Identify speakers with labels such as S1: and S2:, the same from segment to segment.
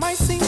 S1: Un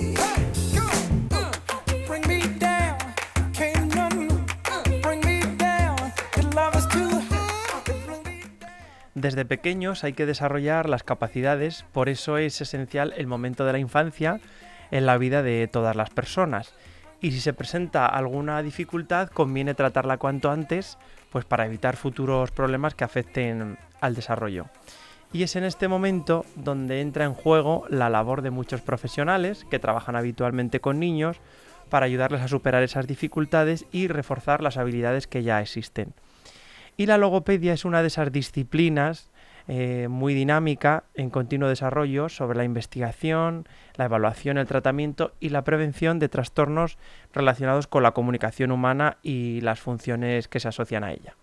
S1: Desde pequeños hay que desarrollar las capacidades, por eso es esencial el momento de la infancia en la vida de todas las personas. Y si se presenta alguna dificultad, conviene tratarla cuanto antes, pues para evitar futuros problemas que afecten al desarrollo. Y es en este momento donde entra en juego la labor de muchos profesionales que trabajan habitualmente con niños para ayudarles a superar esas dificultades y reforzar las habilidades que ya existen. Y la logopedia es una de esas disciplinas eh, muy dinámica, en continuo desarrollo, sobre la investigación, la evaluación, el tratamiento y la prevención de trastornos relacionados con la comunicación humana y las funciones que se asocian a ella.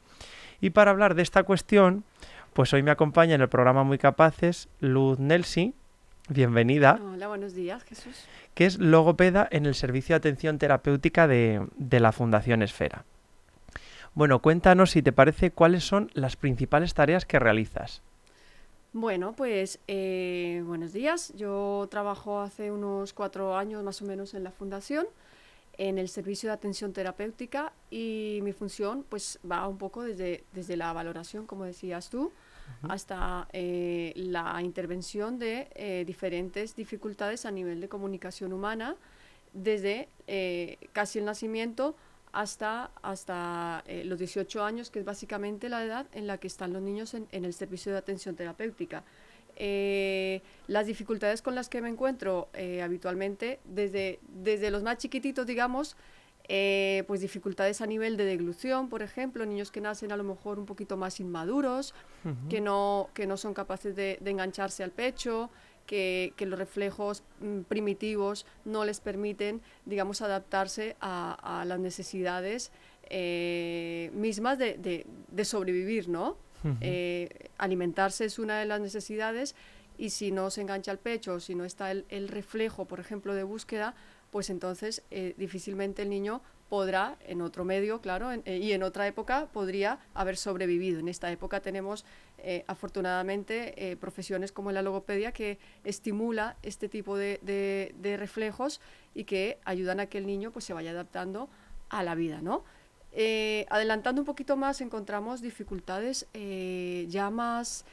S1: Y para hablar de esta cuestión, pues hoy me acompaña en el programa Muy Capaces Luz Nelsi. Bienvenida.
S2: Hola, buenos días, Jesús.
S1: Que es logopeda en el Servicio de Atención Terapéutica de, de la Fundación Esfera. Bueno, cuéntanos si te parece cuáles son las principales tareas que realizas.
S2: Bueno, pues eh, buenos días. Yo trabajo hace unos cuatro años más o menos en la fundación, en el servicio de atención terapéutica y mi función pues va un poco desde, desde la valoración, como decías tú, hasta eh, la intervención de eh, diferentes dificultades a nivel de comunicación humana, desde casi el nacimiento hasta, hasta eh, los 18 años, que es básicamente la edad en la que están los niños en, el servicio de atención terapéutica. Eh, las dificultades con las que me encuentro eh, habitualmente, desde, desde los más chiquititos, digamos, pues dificultades a nivel de deglución, por ejemplo, niños que nacen a lo mejor un poquito más inmaduros, que, no, que no son capaces de, de engancharse al pecho, que, los reflejos mm, primitivos no les permiten, digamos, adaptarse a, las necesidades eh, mismas de, sobrevivir, ¿no? Eh, alimentarse es una de las necesidades y si no se engancha al pecho, si no está el, reflejo, por ejemplo, de búsqueda, pues entonces eh, difícilmente el niño podrá, en otro medio, claro, y en otra época podría haber sobrevivido. En esta época tenemos eh, afortunadamente, eh, profesiones como la logopedia que estimula este tipo de, reflejos y que ayudan a que el niño pues, se vaya adaptando a la vida, ¿no? Eh, adelantando un poquito más, encontramos dificultades ya más,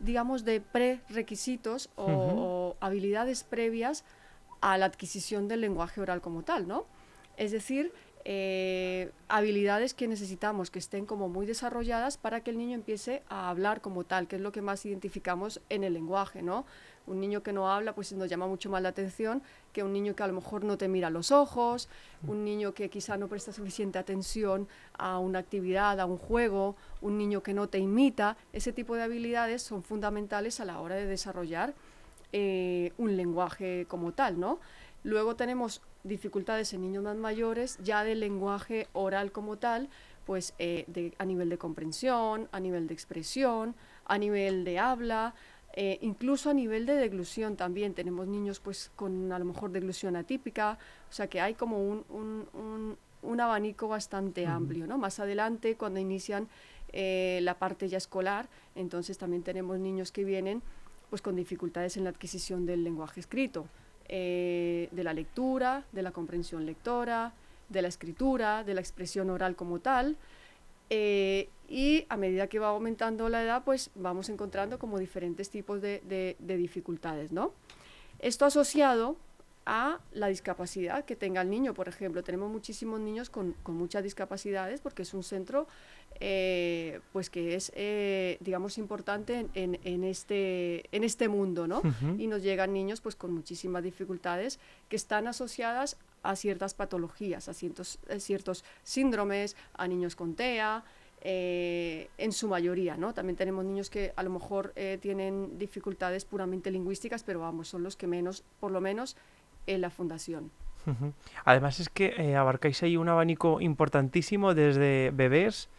S2: digamos, de prerequisitos o, o, habilidades previas a la adquisición del lenguaje oral como tal, ¿no? Es decir, eh, habilidades que necesitamos que estén como muy desarrolladas para que el niño empiece a hablar como tal, que es lo que más identificamos en el lenguaje, ¿no? Un niño que no habla, pues nos llama mucho más la atención que un niño que a lo mejor no te mira los ojos, un niño que quizá no presta suficiente atención a una actividad, a un juego, un niño que no te imita. Ese tipo de habilidades son fundamentales a la hora de desarrollar eh, un lenguaje como tal, ¿no? Luego tenemos dificultades en niños más mayores, ya del lenguaje oral como tal, pues eh, a nivel de comprensión, a nivel de expresión, a nivel de habla, eh, incluso a nivel de deglución también. Tenemos niños pues con a lo mejor deglución atípica, o sea que hay como un, un, un, abanico bastante amplio, ¿no? Más adelante cuando inician eh, la parte ya escolar, entonces también tenemos niños que vienen pues con dificultades en la adquisición del lenguaje escrito, eh, de la lectura, de la comprensión lectora, de la escritura, de la expresión oral como tal, eh, y a medida que va aumentando la edad, pues vamos encontrando como diferentes tipos de, dificultades, ¿no? Esto asociado a la discapacidad que tenga el niño, por ejemplo. Tenemos muchísimos niños con, muchas discapacidades porque es un centro eh, pues que es, eh, digamos, importante en, este, en este mundo, ¿no? Y nos llegan niños pues con muchísimas dificultades que están asociadas a ciertas patologías, a ciertos, eh, ciertos síndromes, a niños con TEA, eh, en su mayoría, ¿no? También tenemos niños que a lo mejor eh, tienen dificultades puramente lingüísticas, pero vamos, son los que menos, por lo menos en la fundación.
S1: Además es que abarcáis ahí un abanico importantísimo desde bebés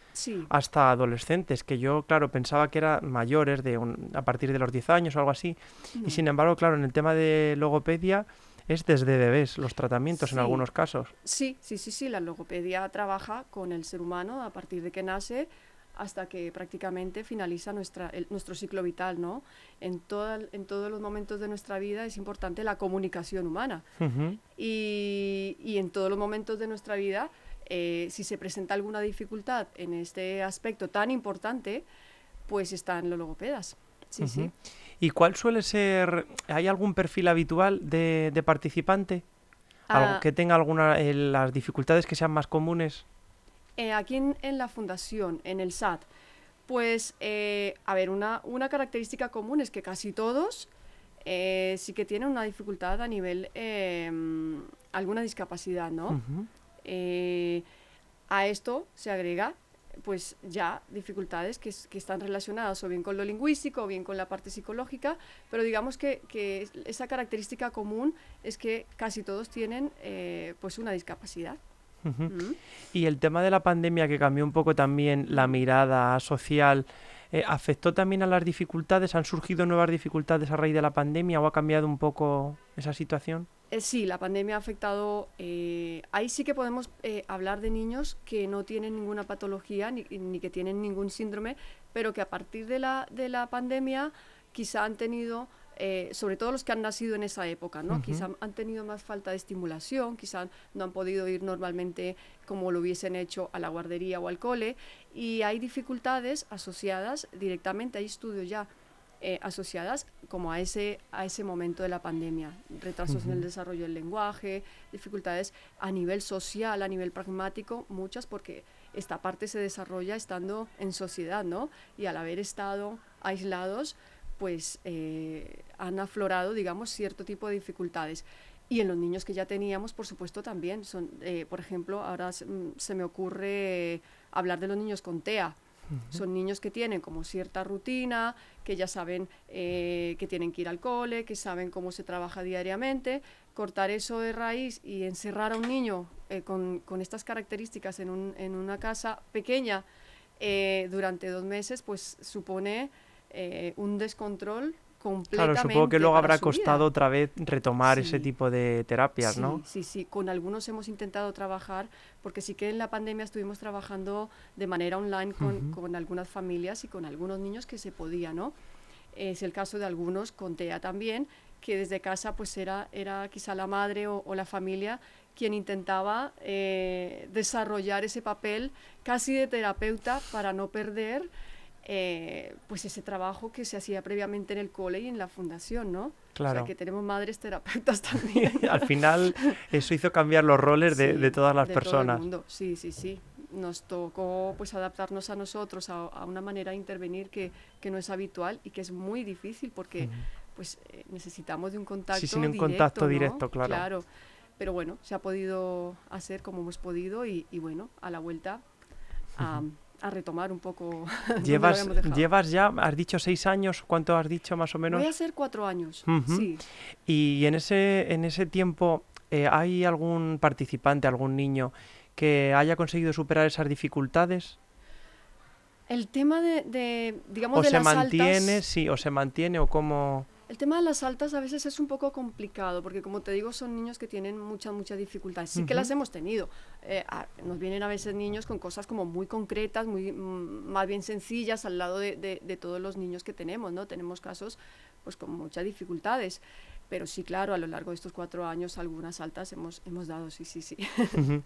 S1: hasta adolescentes, que yo, claro, pensaba que eran mayores, de a partir de los 10 años o algo así, y sin embargo, claro, en el tema de logopedia es desde bebés los tratamientos en algunos casos.
S2: Sí, sí, sí, sí. La logopedia trabaja con el ser humano a partir de que nace hasta que prácticamente finaliza nuestra, nuestro ciclo vital, ¿no? En, en todos los momentos de nuestra vida es importante la comunicación humana. y, y, en todos los momentos de nuestra vida, eh, si se presenta alguna dificultad en este aspecto tan importante, pues están los logopedas. Sí, sí.
S1: ¿Y cuál suele ser, hay algún perfil habitual de, participante? Ah. que tenga alguna, eh, las dificultades que sean más comunes.
S2: Eh, aquí en, la fundación, en el SAT, pues, eh, a ver, una, una, característica común es que casi todos sí que tienen una dificultad a nivel, em, alguna discapacidad, ¿no? a esto se agrega pues ya dificultades que, están relacionadas o bien con lo lingüístico o bien con la parte psicológica, pero digamos que, esa característica común es que casi todos tienen eh, pues una discapacidad.
S1: Y el tema de la pandemia que cambió un poco también la mirada social, eh, ¿afectó también a las dificultades? ¿Han surgido nuevas dificultades a raíz de la pandemia o ha cambiado un poco esa situación?
S2: Eh, sí, la pandemia ha afectado. Eh, ahí sí que podemos hablar de niños que no tienen ninguna patología ni, que tienen ningún síndrome, pero que a partir de la, de la pandemia quizá han tenido, sobre todo los que han nacido en esa época, ¿no? Quizá han tenido más falta de estimulación, quizá no han podido ir normalmente como lo hubiesen hecho a la guardería o al cole, y hay dificultades asociadas directamente, hay estudios ya eh, asociadas como a ese, a ese momento de la pandemia. Retrasos en el desarrollo del lenguaje, dificultades a nivel social, a nivel pragmático, muchas porque esta parte se desarrolla estando en sociedad, ¿no? Y al haber estado aislados, pues eh, han aflorado, digamos, cierto tipo de dificultades. Y en los niños que ya teníamos, por supuesto, también. Son, eh, por ejemplo, ahora se, mm, se me ocurre hablar de los niños con TEA son niños que tienen como cierta rutina, que ya saben eh, que tienen que ir al cole, que saben cómo se trabaja diariamente. Cortar eso de raíz y encerrar a un niño eh, con, estas características en, un, en, una casa pequeña durante dos meses, pues supone un descontrol
S1: Claro, supongo que luego habrá costado otra vez retomar ese tipo de terapias, ¿no?
S2: Sí, sí, con algunos hemos intentado trabajar, porque sí que en la pandemia estuvimos trabajando de manera online con, algunas familias y con algunos niños que se podía, ¿no? Es el caso de algunos con TEA también, que desde casa pues era, era quizá la madre o, la familia quien intentaba eh, desarrollar ese papel casi de terapeuta para no perder eh, pues ese trabajo que se hacía previamente en el cole y en la fundación, ¿no? Claro. O sea, que tenemos madres terapeutas también.
S1: Al final eso hizo cambiar los roles de, todas las personas.
S2: Sí, sí, sí. Nos tocó pues adaptarnos a nosotros a, una manera de intervenir que, que, no es habitual y que es muy difícil porque pues eh, necesitamos de un contacto Sí, sin un
S1: contacto directo, claro.
S2: Claro. Pero bueno, se ha podido hacer como hemos podido y, bueno, a la vuelta a retomar un poco.
S1: Llevas, llevas ya, has dicho seis años, ¿cuánto has dicho más o menos?
S2: Voy a ser cuatro años, sí.
S1: Y en ese, en ese tiempo, eh, ¿hay algún participante, algún niño que haya conseguido superar esas dificultades?
S2: El tema de, de digamos,
S1: o
S2: de
S1: se
S2: las
S1: mantiene,
S2: altas,
S1: sí, o se mantiene o cómo...
S2: el tema de las altas a veces es un poco complicado, porque como te digo, son niños que tienen mucha, mucha dificultad. Sí que las hemos tenido. Eh, a- nos vienen a veces niños con cosas como muy concretas, muy mm, más bien sencillas al lado de, de- de todos los niños que tenemos, ¿no? Tenemos casos pues con muchas dificultades. Pero sí, claro, a lo largo de estos cuatro años algunas altas hemos, hemos dado, sí, sí, sí.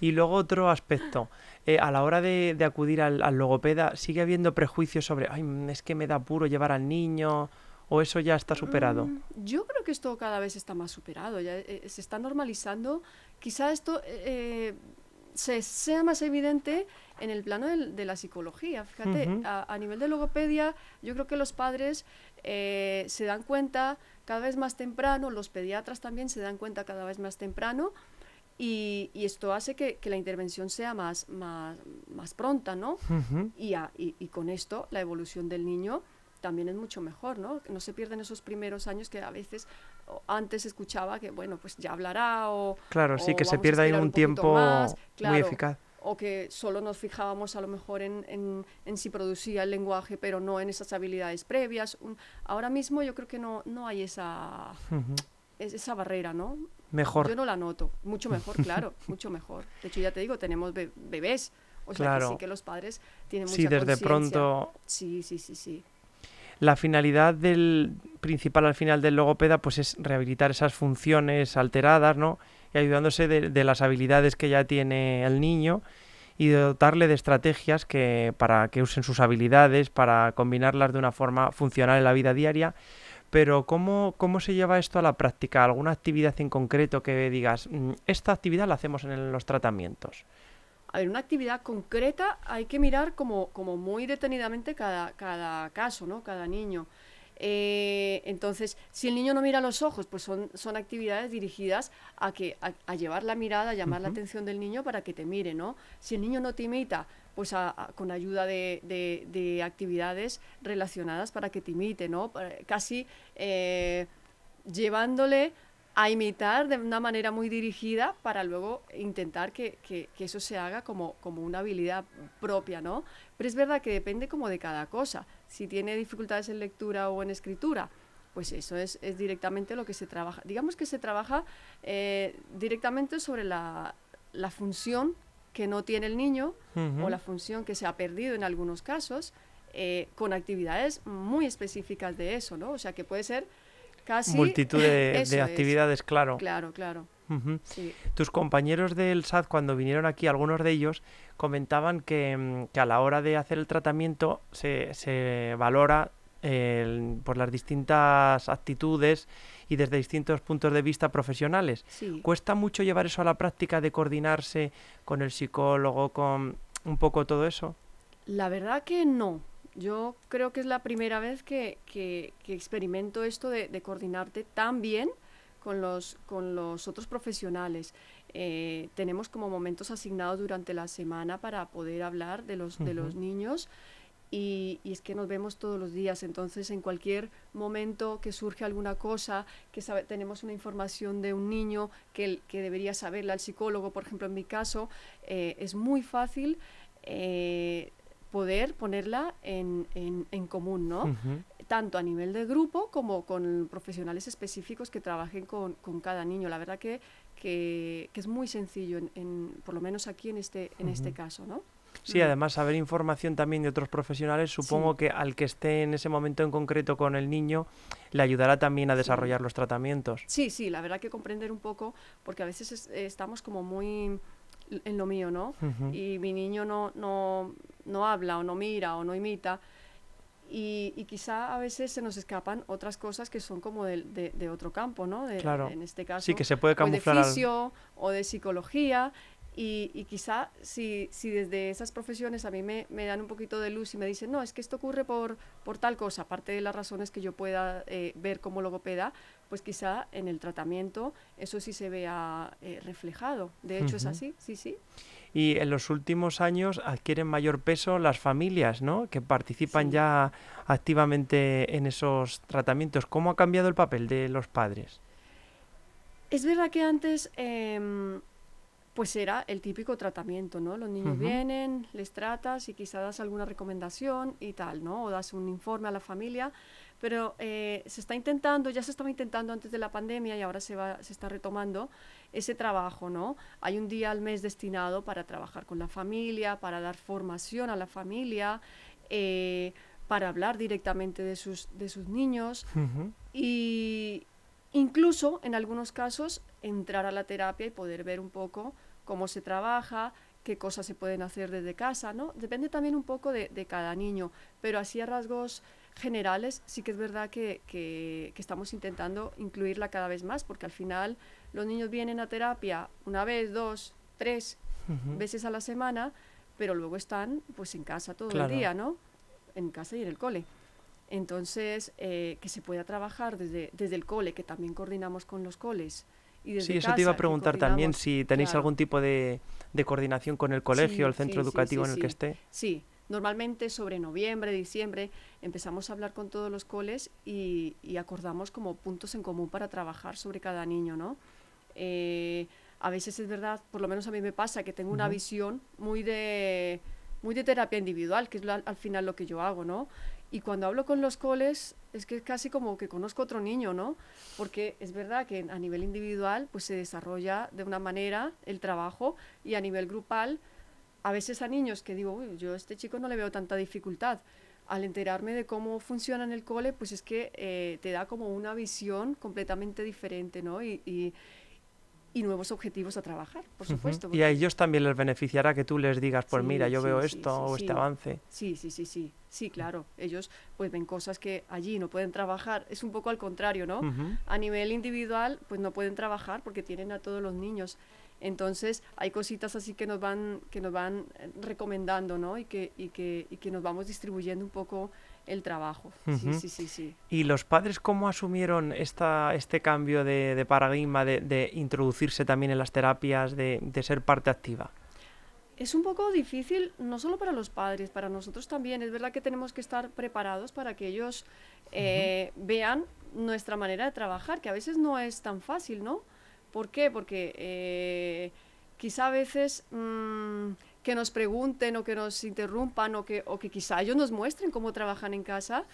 S1: Y luego otro aspecto, eh, a la hora de, de acudir al, al logopeda, ¿sigue habiendo prejuicios sobre, ay, es que me da apuro llevar al niño? ¿O eso ya está superado?
S2: Mm, Yo creo que esto cada vez está más superado, ya eh, se está normalizando. Quizá esto eh, se, sea más evidente en el plano del- de la psicología. Fíjate,
S1: Ujú.
S2: a, a nivel de logopedia, yo creo que los padres eh, se dan cuenta cada vez más temprano, los pediatras también se dan cuenta cada vez más temprano. Y, y esto hace que, que la intervención sea más, más, más pronta, ¿no?
S1: Ujú.
S2: y, a- y- y con esto la evolución del niño también es mucho mejor, ¿no? Que no se pierden esos primeros años que a veces antes escuchaba que, bueno, pues ya hablará o,
S1: Claro, sí, que se pierda ahí un tiempo
S2: más,
S1: muy eficaz.
S2: o que solo nos fijábamos a lo mejor en, en- en si producía el lenguaje, pero no en esas habilidades previas. Un- ahora mismo yo creo que no, no hay esa, es- esa barrera, ¿no?
S1: Mejor.
S2: Yo no la noto. Mucho mejor, claro, mucho mejor. De hecho, ya te digo, tenemos be- bebés. O sea que
S1: Claro.
S2: sí que los padres tienen mucha
S1: Sí, desde pronto
S2: Sí, sí, sí, sí.
S1: La finalidad del principal al final del logopeda pues es rehabilitar esas funciones alteradas, ¿no? Y ayudándose de, las habilidades que ya tiene el niño y dotarle de estrategias que para que usen sus habilidades, para combinarlas de una forma funcional en la vida diaria. Pero ¿cómo, cómo se lleva esto a la práctica? ¿Alguna actividad en concreto que digas, "Mm, esta actividad la hacemos en los tratamientos?
S2: A ver, una actividad concreta hay que mirar como, como muy detenidamente cada, cada caso, ¿no? Cada niño. Eh, entonces, si el niño no mira los ojos, pues son, son actividades dirigidas a, que, a, a llevar la mirada, a llamar la atención del niño para que te mire, ¿no? Si el niño no te imita, pues a- a- con ayuda de, de- de actividades relacionadas para que te imite, ¿no? Para- Casi eh, llevándole a imitar de una manera muy dirigida para luego intentar que, que- que eso se haga como, como una habilidad propia, ¿no? Pero es verdad que depende como de cada cosa. Si tiene dificultades en lectura o en escritura, pues eso es, es directamente lo que se trabaja. Digamos que se trabaja eh, directamente sobre la, la función que no tiene el niño o la función que se ha perdido en algunos casos, eh, con actividades muy específicas de eso, ¿no? O sea, que puede ser casi...
S1: Multitud de,
S2: es.
S1: actividades, claro.
S2: Sí.
S1: Tus compañeros del SAD, cuando vinieron aquí, algunos de ellos comentaban que, mm, que a la hora de hacer el tratamiento se, se valora por las distintas actitudes y desde distintos puntos de vista profesionales.
S2: Sí.
S1: ¿Cuesta mucho llevar eso a la práctica de coordinarse con el psicólogo, con un poco todo eso?
S2: La verdad que no. Yo creo que es la primera vez que, que- que experimento esto de, de coordinarte tan bien con los, con los otros profesionales. Eh, tenemos como momentos asignados durante la semana para poder hablar de los, de los niños y, y es que nos vemos todos los días, entonces en cualquier momento que surge alguna cosa, que sabe- tenemos una información de un niño que, el- que debería saberla al psicólogo, por ejemplo en mi caso, eh, es muy fácil eh, poder ponerla en, en- en común, ¿no? Tanto a nivel de grupo como con profesionales específicos que trabajen con, con cada niño. La verdad que, que, que es muy sencillo, en, en- por lo menos aquí en este, en este caso, ¿no?
S1: Sí,
S2: Mm.
S1: además saber información también de otros profesionales, supongo
S2: Sí.
S1: que al que esté en ese momento en concreto con el niño, le ayudará también a
S2: Sí.
S1: desarrollar los tratamientos.
S2: Sí, sí, la verdad que comprender un poco, porque a veces es- estamos como muy en lo mío, ¿no? Y mi niño no, no, no habla o no mira o no imita. Y, y quizá a veces se nos escapan otras cosas que son como del- de, de otro campo, ¿no? De-
S1: Claro.
S2: En este caso.
S1: Sí, que se puede
S2: o de
S1: camuflar al-
S2: fisio o de psicología. Y, y quizá si, si desde esas profesiones a mí me, me dan un poquito de luz y me dicen, no, es que esto ocurre por, por tal cosa, aparte de las razones que yo pueda eh, ver como logopeda, pues quizá en el tratamiento eso sí se vea eh, reflejado. De hecho es
S1: Ujú.
S2: así, sí, sí.
S1: Y en los últimos años adquieren mayor peso las familias, ¿no? Que participan
S2: Sí.
S1: ya activamente en esos tratamientos. ¿Cómo ha cambiado el papel de los padres?
S2: Es verdad que antes, em, pues era el típico tratamiento, ¿no? Los niños vienen, les tratas y quizás das alguna recomendación y tal, ¿no? O das un informe a la familia, pero eh, se está intentando, ya se estaba intentando antes de la pandemia y ahora se, va, se está retomando ese trabajo, ¿no? Hay un día al mes destinado para trabajar con la familia, para dar formación a la familia, eh, para hablar directamente de sus, de sus niños y incluso en algunos casos entrar a la terapia y poder ver un poco cómo se trabaja, qué cosas se pueden hacer desde casa, ¿no? Depende también un poco de, cada niño, pero así a rasgos generales sí que es verdad que, que, estamos intentando incluirla cada vez más, porque al final los niños vienen a terapia una vez, dos, tres veces a la semana, pero luego están pues en casa todo el día, ¿no? en casa y en el cole. Entonces, eh, que se pueda trabajar desde, desde el cole, que también coordinamos con los coles. Y desde
S1: sí, eso te iba a preguntar también, si tenéis algún tipo de, de, coordinación con el colegio, el centro educativo en el que esté.
S2: Sí, normalmente sobre noviembre, diciembre, empezamos a hablar con todos los coles y, y acordamos como puntos en común para trabajar sobre cada niño, ¿no? Eh, a veces es verdad, por lo menos a mí me pasa, que tengo una visión muy de muy de terapia individual, que es al final lo que yo hago, ¿no? Y cuando hablo con los coles, es que es casi como que conozco otro niño, ¿no? Porque es verdad que a nivel individual, pues se desarrolla de una manera el trabajo y a nivel grupal, a veces a niños que digo, uy, yo a este chico no le veo tanta dificultad. Al enterarme de cómo funciona en el cole, pues es que eh, te da como una visión completamente diferente, ¿no? y y nuevos objetivos a trabajar, por supuesto.
S1: Y a ellos también les beneficiará que tú les digas, pues mira, yo veo esto o este avance.
S2: Sí, sí, sí, sí, sí, claro. Ellos pues ven cosas que allí no pueden trabajar. Es un poco al contrario, ¿no? A nivel individual, pues no pueden trabajar porque tienen a todos los niños. Entonces hay cositas así que nos van, que nos van eh, recomendando, ¿no? Y que, y que, y que nos vamos distribuyendo un poco el trabajo. sí, sí, sí, sí.
S1: ¿Y los padres cómo asumieron esta, este cambio de, paradigma de, introducirse también en las terapias, de, ser parte activa?
S2: Es un poco difícil, no solo para los padres, para nosotros también. Es verdad que tenemos que estar preparados para que ellos eh, vean nuestra manera de trabajar, que a veces no es tan fácil, ¿no? ¿Por qué? Porque eh, quizá a veces... Mm, que nos pregunten o que nos interrumpan o que, o que quizá ellos nos muestren cómo trabajan en casa,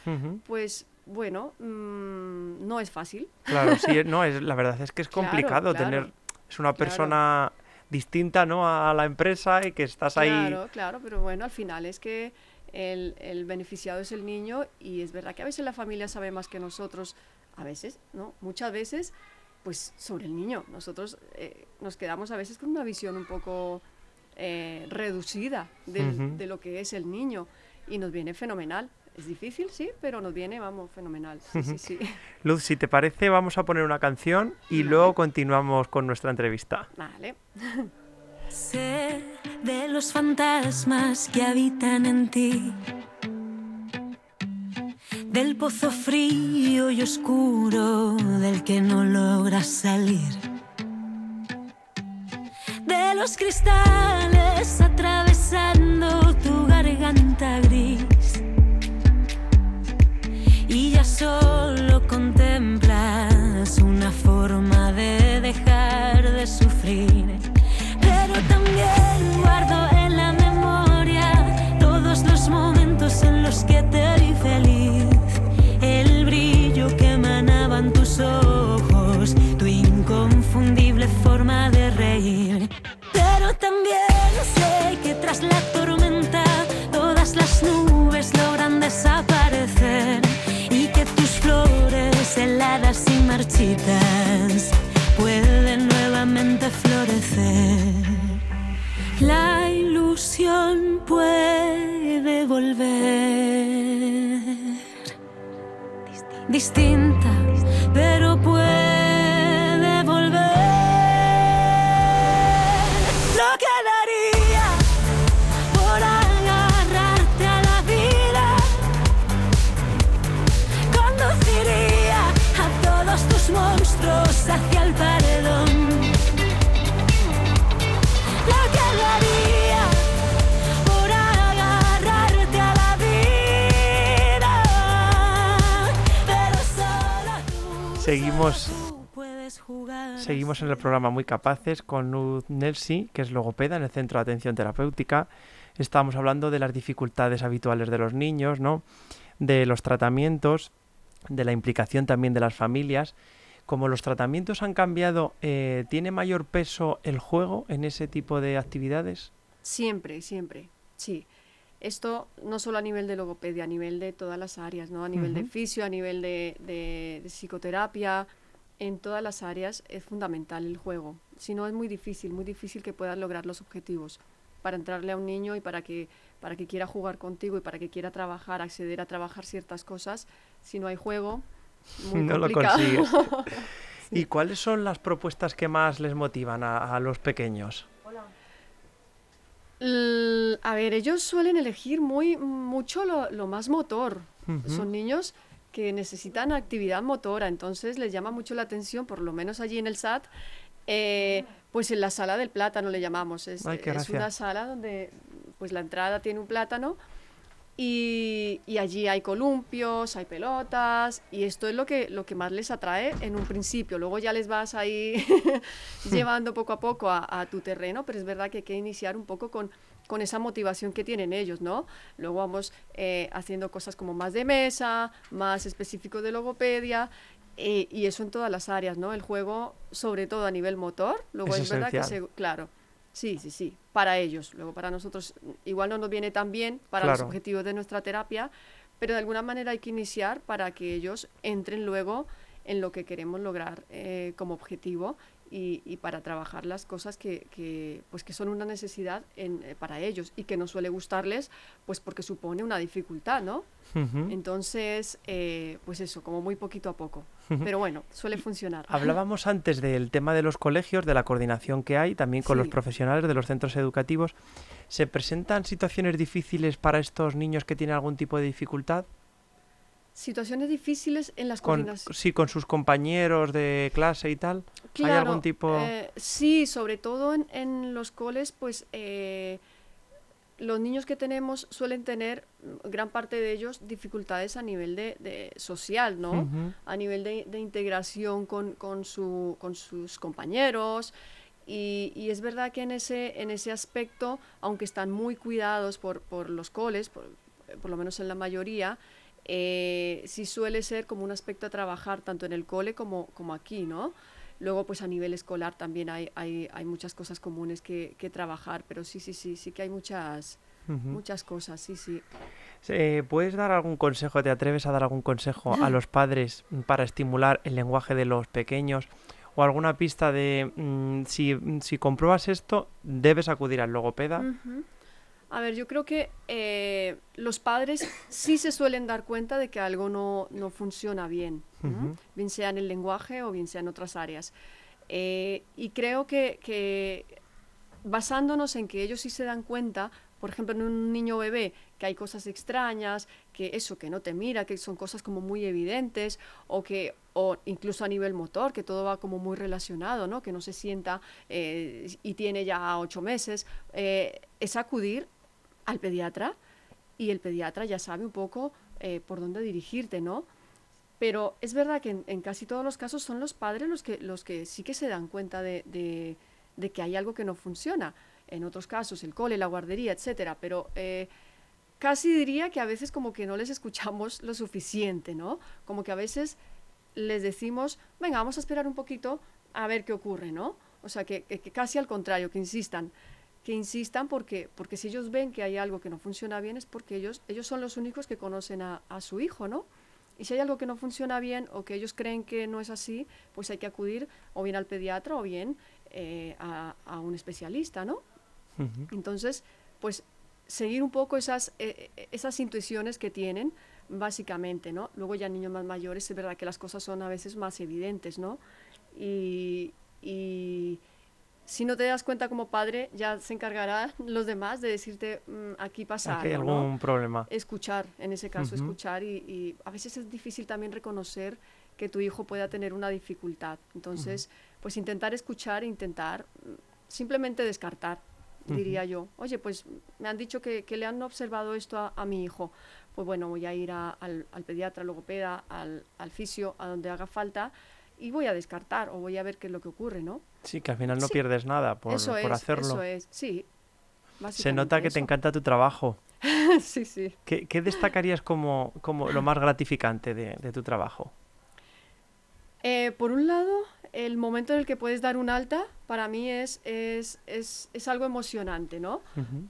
S2: pues bueno, mm, no es fácil.
S1: Claro, sí, no, es, la verdad es que es complicado tener, es una persona distinta ¿no? a la empresa y que estás ahí.
S2: Claro, claro, pero bueno, al final es que el, el, beneficiado es el niño y es verdad que a veces la familia sabe más que nosotros, a veces, ¿no? Muchas veces, pues sobre el niño. Nosotros eh, nos quedamos a veces con una visión un poco eh, reducida de lo que es el niño y nos viene fenomenal. Es difícil, sí, pero nos viene, vamos, fenomenal.
S1: Luz, si te parece, vamos a poner una canción y luego continuamos con nuestra entrevista.
S2: Vale.
S3: sé de los fantasmas que habitan en ti, del pozo frío y oscuro del que no logras salir los cristales atravesando tu garganta gris. Y ya solo contemplas una forma de dejar de sufrir. Y
S1: Seguimos Seguimos en el programa Muy Capaces con Luz Nelsi, que es logopeda en el Centro de Atención Terapéutica. Estábamos hablando de las dificultades habituales de los niños, ¿no? De los tratamientos, de la implicación también de las familias. Como los tratamientos han cambiado, eh, ¿tiene mayor peso el juego en ese tipo de actividades?
S2: Siempre, siempre, sí. Esto no solo a nivel de logopedia, a nivel de todas las áreas, ¿no? A nivel de fisio, a nivel de, psicoterapia, en todas las áreas es fundamental el juego. Si no es muy difícil, muy difícil que puedas lograr los objetivos para entrarle a un niño y para que para que quiera jugar contigo y para que quiera trabajar, acceder a trabajar ciertas cosas, si no hay juego, muy no lo consigues.
S1: ¿Y cuáles son las propuestas que más les motivan a, los pequeños?
S2: A ver, ellos suelen elegir muy mucho lo, más motor. Son niños que necesitan actividad motora, entonces les llama mucho la atención, por lo menos allí en el SAT, eh, pues en la sala del plátano le llamamos. Es, es una sala donde pues la entrada tiene un plátano y, allí hay columpios, hay pelotas, y esto es lo que, lo que más les atrae en un principio. Luego ya les vas ahí llevando poco a poco a, tu terreno, pero es verdad que hay que iniciar un poco con, con esa motivación que tienen ellos, ¿no? Luego vamos eh, haciendo cosas como más de mesa, más específico de logopedia, eh, y eso en todas las áreas, ¿no? El juego, sobre todo a nivel motor, luego es, verdad que se, claro, Sí, sí, sí, para ellos. Luego para nosotros igual no nos viene tan bien para los objetivos de nuestra terapia, pero de alguna manera hay que iniciar para que ellos entren luego en lo que queremos lograr eh, como objetivo y, para trabajar las cosas que, pues que son una necesidad en, eh, para ellos y que no suele gustarles, pues porque supone una dificultad, ¿no? Entonces, eh, pues eso, como muy poquito a poco. Pero bueno, suele funcionar.
S1: Hablábamos antes del tema de los colegios, de la coordinación que hay, también con los profesionales de los centros educativos. ¿Se presentan situaciones difíciles para estos niños que tienen algún tipo de dificultad?
S2: Situaciones difíciles en las
S1: con, Sí, con sus compañeros de clase y tal. ¿Hay algún tipo...?
S2: Eh, sí, sobre todo en, los coles, pues eh, los niños que tenemos suelen tener, gran parte de ellos, dificultades a nivel de, social, ¿no? A nivel de, integración con, con, su, con sus compañeros. Y, y, es verdad que en ese, en ese aspecto, aunque están muy cuidados por, por los coles, por, por lo menos en la mayoría, eh, sí suele ser como un aspecto a trabajar tanto en el cole como, como aquí, ¿no? Luego, pues a nivel escolar también hay, hay, hay muchas cosas comunes que, que, trabajar, pero sí, sí, sí, sí que hay muchas, muchas cosas, sí, sí.
S1: ¿Puedes dar algún consejo, te atreves a dar algún consejo a los padres para estimular el lenguaje de los pequeños? ¿O alguna pista de mm, si, si, compruebas esto, debes acudir al logopeda?
S2: A ver, yo creo que eh, los padres sí se suelen dar cuenta de que algo no, no funciona bien, bien sea en el lenguaje o bien sea en otras áreas. Eh, y creo que, que, basándonos en que ellos sí se dan cuenta, por ejemplo, en un niño bebé, que hay cosas extrañas, que eso, que no te mira, que son cosas como muy evidentes, o que o incluso a nivel motor, que todo va como muy relacionado, ¿no? que no se sienta eh, y tiene ya ocho meses, es acudir al pediatra y el pediatra ya sabe un poco eh, por dónde dirigirte, ¿no? Pero es verdad que en, casi todos los casos son los padres los que, los que sí que se dan cuenta de, que hay algo que no funciona. En otros casos, el cole, la guardería, etcétera. Pero eh, casi diría que a veces como que no les escuchamos lo suficiente, ¿no? Como que a veces les decimos, venga, vamos a esperar un poquito a ver qué ocurre, ¿no? O sea, que casi al contrario, que insistan que insistan porque, porque si ellos ven que hay algo que no funciona bien es porque ellos, ellos son los únicos que conocen a, su hijo, ¿no? Y si hay algo que no funciona bien o que ellos creen que no es así, pues hay que acudir o bien al pediatra o bien eh, a, un especialista, ¿no? Entonces, pues seguir un poco esas, eh, eh, esas intuiciones que tienen, básicamente, ¿no? Luego ya niños más mayores, es verdad que las cosas son a veces más evidentes, ¿no? y, si no te das cuenta como padre, ya se encargarán los demás de decirte, mm, aquí pasa
S1: hay algún problema.
S2: Escuchar, en ese caso, escuchar y, a veces es difícil también reconocer que tu hijo pueda tener una dificultad. Entonces, pues intentar escuchar intentar mm, simplemente descartar, diría yo. Oye, pues me han dicho que, le han observado esto a, mi hijo. Pues bueno, voy a ir al, al, pediatra, al logopeda, al, al fisio, a donde haga falta y voy a descartar o voy a ver qué es lo que ocurre, ¿no?
S1: Sí, que al final no
S2: Sí.
S1: pierdes nada por,
S2: eso
S1: por
S2: es,
S1: hacerlo.
S2: eso es, sí.
S1: Se nota que te encanta tu trabajo.
S2: sí, sí.
S1: ¿Qué, qué destacarías como, como lo más gratificante de, de tu trabajo?
S2: Eh, por un lado, el momento en el que puedes dar un alta, para mí es, es, es, es algo emocionante, ¿no?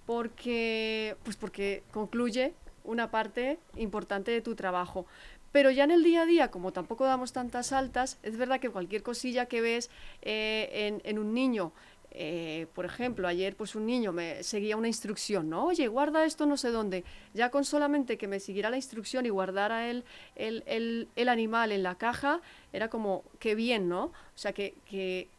S2: Porque, pues porque concluye una parte importante de tu trabajo. Pero ya en el día a día, como tampoco damos tantas altas, es verdad que cualquier cosilla que ves eh, en, un niño, eh, por ejemplo, ayer pues un niño me seguía una instrucción, ¿no? Oye, guarda esto no sé dónde. Ya con solamente que me siguiera la instrucción y guardara el, el, el, el animal en la caja, era como, qué bien, ¿no? O sea, que, que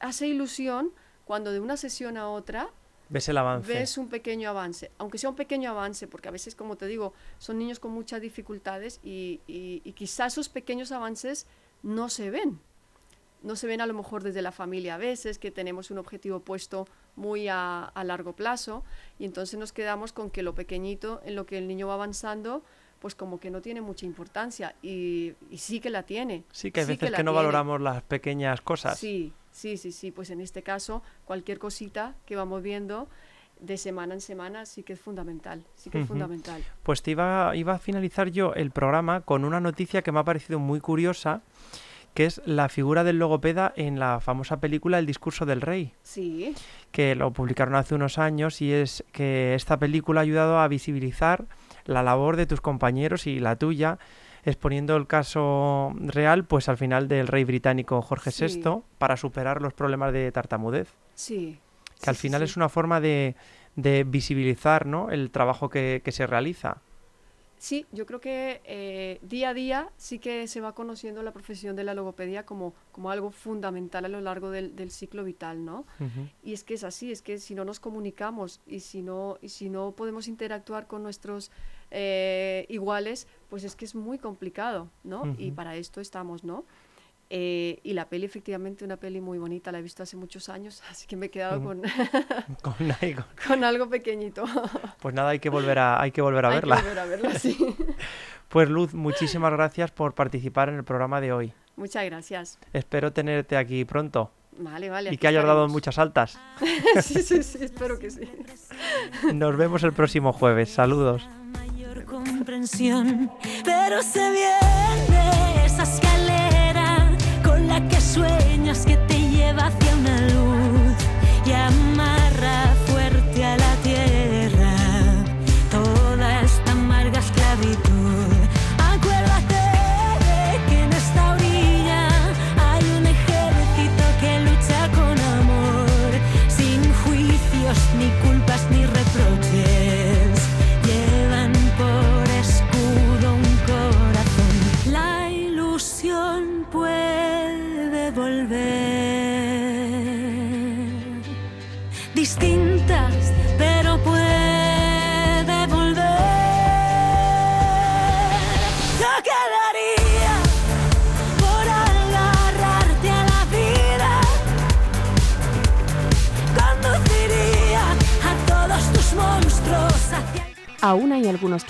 S2: hace ilusión cuando de una sesión a otra
S1: ¿Ves el avance?
S2: ves un pequeño avance, aunque sea un pequeño avance, porque a veces, como te digo, son niños con muchas dificultades y, y, y quizás esos pequeños avances no se ven. No se ven a lo mejor desde la familia a veces, que tenemos un objetivo puesto muy a, a largo plazo y entonces nos quedamos con que lo pequeñito en lo que el niño va avanzando, pues como que no tiene mucha importancia y, y sí que la tiene.
S1: Sí, que hay veces
S2: la
S1: que no
S2: tiene.
S1: valoramos las pequeñas cosas.
S2: Sí, sí, sí, sí. Pues en este caso, cualquier cosita que vamos viendo de semana en semana sí que es fundamental. Sí que es fundamental.
S1: Pues te iba, iba a finalizar yo el programa con una noticia que me ha parecido muy curiosa, que es la figura del logopeda en la famosa película El discurso del rey,
S2: Sí,
S1: que lo publicaron hace unos años y es que esta película ha ayudado a visibilizar la labor de tus compañeros y la tuya, exponiendo el caso real, pues al final del rey británico Jorge
S2: Sí.
S1: VI, para superar los problemas de tartamudez,
S2: sí.
S1: que al final es una forma de, de visibilizar ¿no? el trabajo que, que se realiza.
S2: Sí, yo creo que eh, día a día sí que se va conociendo la profesión de la logopedia como, como algo fundamental a lo largo del, del ciclo vital, ¿no? Y es que es así, es que si no nos comunicamos y si no, y si no podemos interactuar con nuestros eh, iguales, pues es que es muy complicado, ¿no? Y para esto estamos, ¿no? Eh, y la peli, efectivamente, una peli muy bonita, la he visto hace muchos años, así que me he quedado con,
S1: Con ahí, con-
S2: algo pequeñito.
S1: Pues nada, hay que volver a, hay que volver a
S2: Hay que
S1: verla.
S2: volver a verla, sí.
S1: Pues Luz, muchísimas gracias por participar en el programa de hoy.
S2: Muchas gracias.
S1: Espero tenerte aquí pronto
S2: Vale, vale.
S1: y que hayas dado muchas altas.
S2: sí, sí, sí, espero que sí.
S1: Nos vemos el próximo jueves. Saludos.
S3: mayor comprensión, pero se viene sueñas que te